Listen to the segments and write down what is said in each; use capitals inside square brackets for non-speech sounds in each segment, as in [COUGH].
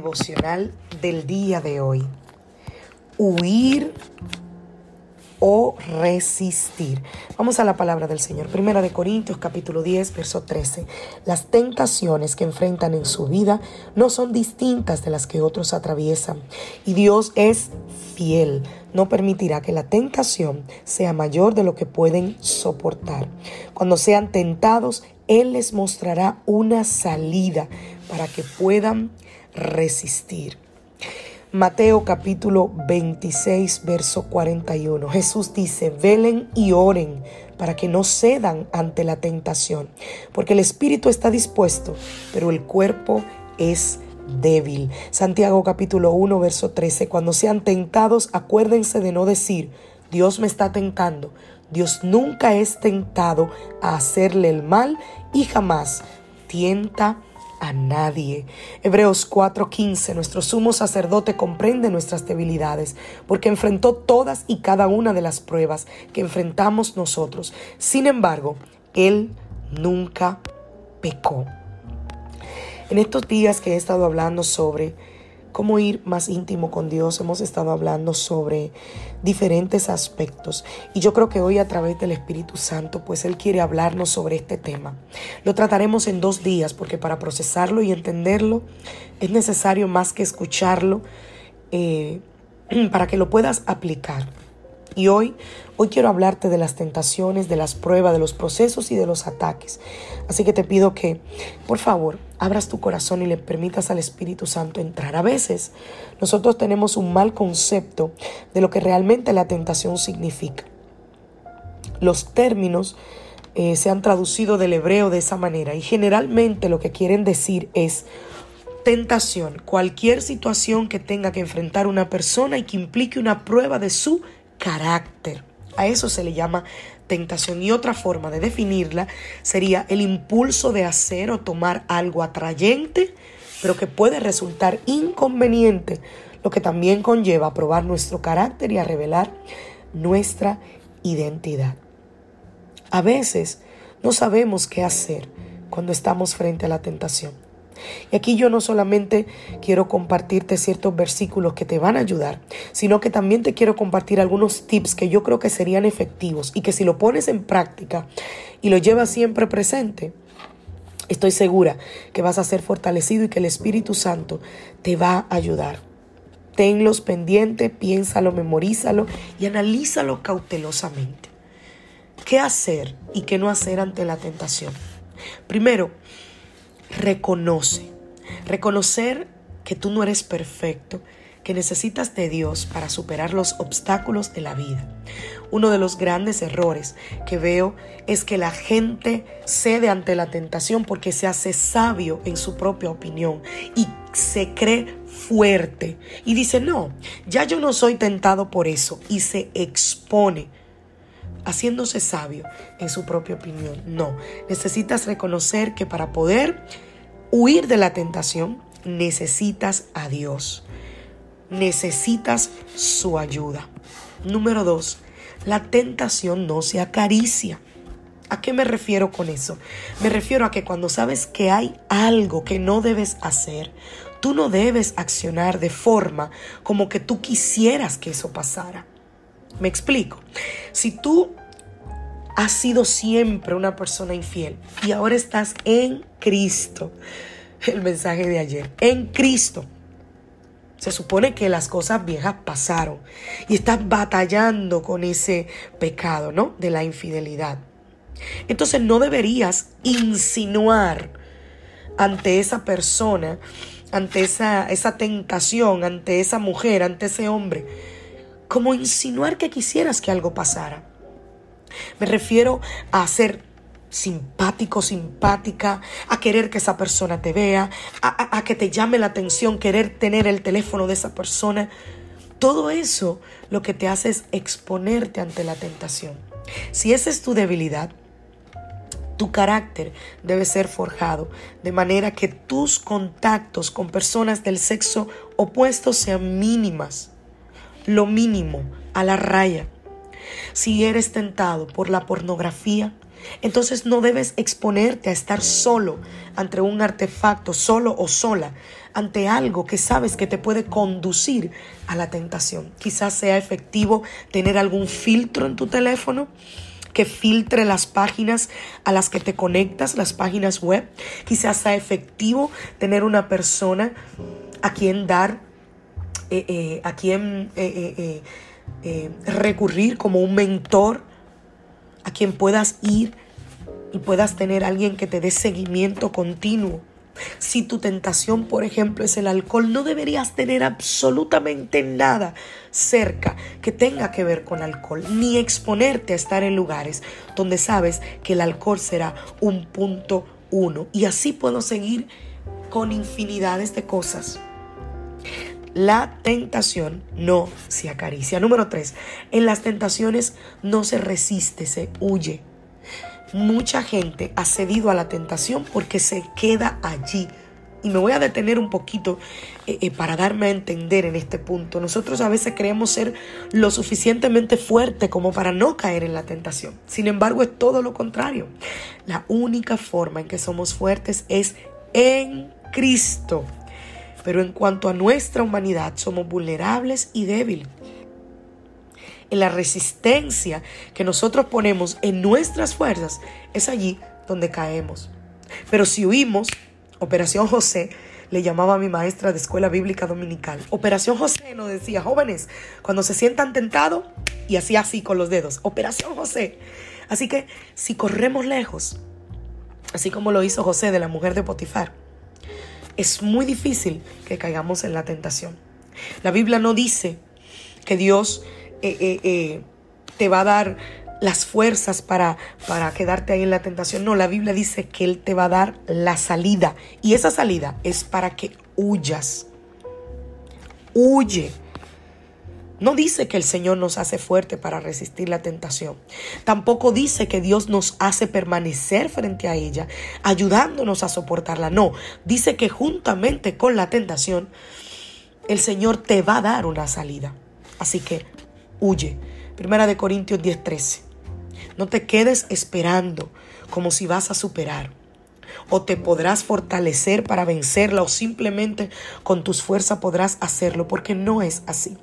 Devocional del día de hoy. Huir o resistir. Vamos a la palabra del Señor. Primera de Corintios capítulo 10, verso 13. Las tentaciones que enfrentan en su vida no son distintas de las que otros atraviesan. Y Dios es fiel. No permitirá que la tentación sea mayor de lo que pueden soportar. Cuando sean tentados, Él les mostrará una salida para que puedan resistir. Mateo capítulo 26, verso 41. Jesús dice, velen y oren para que no cedan ante la tentación, porque el espíritu está dispuesto, pero el cuerpo es débil. Santiago capítulo 1, verso 13. Cuando sean tentados, acuérdense de no decir, Dios me está tentando. Dios nunca es tentado a hacerle el mal y jamás tienta a nadie. Hebreos 4:15, nuestro sumo sacerdote comprende nuestras debilidades, porque enfrentó todas y cada una de las pruebas que enfrentamos nosotros. Sin embargo, Él nunca pecó. En estos días que he estado hablando sobre cómo ir más íntimo con Dios. Hemos estado hablando sobre diferentes aspectos y yo creo que hoy a través del Espíritu Santo pues Él quiere hablarnos sobre este tema. Lo trataremos en dos días porque para procesarlo y entenderlo es necesario más que escucharlo eh, [CLEARS THROAT] para que lo puedas aplicar. Y hoy, hoy quiero hablarte de las tentaciones, de las pruebas, de los procesos y de los ataques. Así que te pido que, por favor, abras tu corazón y le permitas al Espíritu Santo entrar. A veces nosotros tenemos un mal concepto de lo que realmente la tentación significa. Los términos eh, se han traducido del hebreo de esa manera y generalmente lo que quieren decir es tentación, cualquier situación que tenga que enfrentar una persona y que implique una prueba de su carácter. A eso se le llama tentación. Y otra forma de definirla sería el impulso de hacer o tomar algo atrayente, pero que puede resultar inconveniente, lo que también conlleva a probar nuestro carácter y a revelar nuestra identidad. A veces no sabemos qué hacer cuando estamos frente a la tentación. Y aquí yo no solamente quiero compartirte ciertos versículos que te van a ayudar, sino que también te quiero compartir algunos tips que yo creo que serían efectivos y que si lo pones en práctica y lo llevas siempre presente, estoy segura que vas a ser fortalecido y que el Espíritu Santo te va a ayudar. Tenlos pendiente, piénsalo, memorízalo y analízalo cautelosamente. ¿Qué hacer y qué no hacer ante la tentación? Primero, reconoce. Reconocer que tú no eres perfecto, que necesitas de Dios para superar los obstáculos de la vida. Uno de los grandes errores que veo es que la gente cede ante la tentación porque se hace sabio en su propia opinión y se cree fuerte y dice, no, ya yo no soy tentado por eso y se expone haciéndose sabio en su propia opinión. No, necesitas reconocer que para poder huir de la tentación necesitas a Dios. Necesitas su ayuda. Número dos, la tentación no se acaricia. ¿A qué me refiero con eso? Me refiero a que cuando sabes que hay algo que no debes hacer, tú no debes accionar de forma como que tú quisieras que eso pasara. Me explico. Si tú has sido siempre una persona infiel y ahora estás en Cristo, el mensaje de ayer, en Cristo. Se supone que las cosas viejas pasaron y estás batallando con ese pecado, ¿no? De la infidelidad. Entonces no deberías insinuar ante esa persona ante esa, esa tentación, ante esa mujer, ante ese hombre, como insinuar que quisieras que algo pasara. Me refiero a ser simpático, simpática, a querer que esa persona te vea, a, que te llame la atención, querer tener el teléfono de esa persona. Todo eso lo que te hace es exponerte ante la tentación. Si esa es tu debilidad, tu carácter debe ser forjado de manera que tus contactos con personas del sexo opuesto sean mínimas, lo mínimo, a la raya. Si eres tentado por la pornografía, entonces no debes exponerte a estar solo ante un artefacto, solo o sola, ante algo que sabes que te puede conducir a la tentación. Quizás sea efectivo tener algún filtro en tu teléfono que filtre las páginas a las que te conectas, las páginas web. Quizás sea efectivo tener una persona a quien dar, eh, eh, a quien eh, recurrir como un mentor, a quien puedas ir y puedas tener alguien que te dé seguimiento continuo. Si tu tentación, por ejemplo, es el alcohol, no deberías tener absolutamente nada cerca que tenga que ver con alcohol, ni exponerte a estar en lugares donde sabes que el alcohol será un punto uno. Y así puedo seguir con infinidades de cosas. La tentación no se acaricia. Número tres, en las tentaciones no se resiste, se huye mucha gente ha cedido a la tentación porque se queda allí. Y me voy a detener un poquito eh, eh, para darme a entender en este punto. Nosotros a veces creemos ser lo suficientemente fuerte como para no caer en la tentación. Sin embargo, es todo lo contrario. La única forma en que somos fuertes es en Cristo. Pero en cuanto a nuestra humanidad, somos vulnerables y débiles en la resistencia que nosotros ponemos en nuestras fuerzas, es allí donde caemos. Pero si huimos, Operación José, le llamaba a mi maestra de escuela bíblica dominical. Operación José nos decía, jóvenes, cuando se sientan tentados, y hacía así con los dedos, Operación José. Así que si corremos lejos, así como lo hizo José de la mujer de Potifar, es muy difícil que caigamos en la tentación. La Biblia no dice que Dios eh, eh, eh, te va a dar las fuerzas para, para quedarte ahí en la tentación. No, la Biblia dice que Él te va a dar la salida. Y esa salida es para que huyas. Huye. No dice que el Señor nos hace fuerte para resistir la tentación. Tampoco dice que Dios nos hace permanecer frente a ella, ayudándonos a soportarla. No, dice que juntamente con la tentación, el Señor te va a dar una salida. Así que huye. Primera de Corintios 10:13. No te quedes esperando como si vas a superar. O te podrás fortalecer para vencerla o simplemente con tus fuerzas podrás hacerlo porque no es así.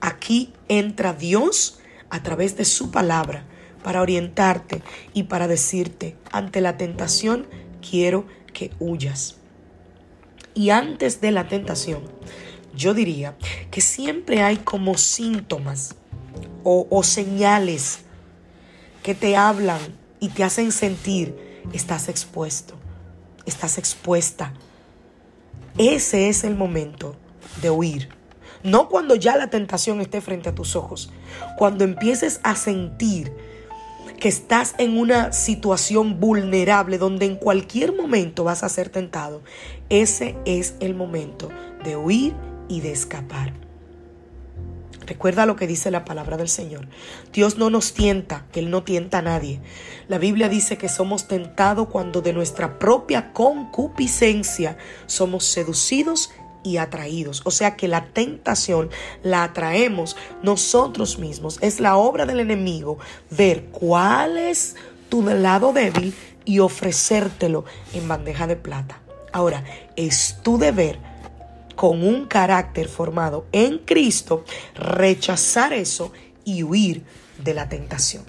Aquí entra Dios a través de su palabra para orientarte y para decirte, ante la tentación quiero que huyas. Y antes de la tentación, yo diría que siempre hay como síntomas o, señales que te hablan y te hacen sentir estás expuesto, estás expuesta. Ese es el momento de huir. No cuando ya la tentación esté frente a tus ojos, cuando empieces a sentir que estás en una situación vulnerable donde en cualquier momento vas a ser tentado, ese es el momento de huir y de escapar. Recuerda lo que dice la palabra del Señor. Dios no nos tienta, Él no tienta a nadie. La Biblia dice que somos tentados cuando de nuestra propia concupiscencia somos seducidos y atraídos. O sea que la tentación la atraemos nosotros mismos. Es la obra del enemigo ver cuál es tu lado débil y ofrecértelo en bandeja de plata. Ahora, es tu deber con un carácter formado en Cristo, rechazar eso y huir de la tentación.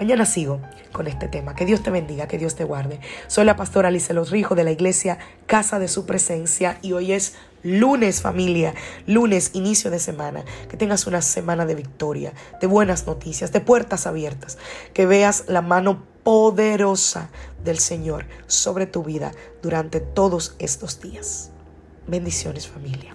Mañana sigo con este tema. Que Dios te bendiga, que Dios te guarde. Soy la pastora Alice Los Rijos de la iglesia Casa de Su Presencia y hoy es lunes familia, lunes inicio de semana. Que tengas una semana de victoria, de buenas noticias, de puertas abiertas. Que veas la mano poderosa del Señor sobre tu vida durante todos estos días. Bendiciones familia.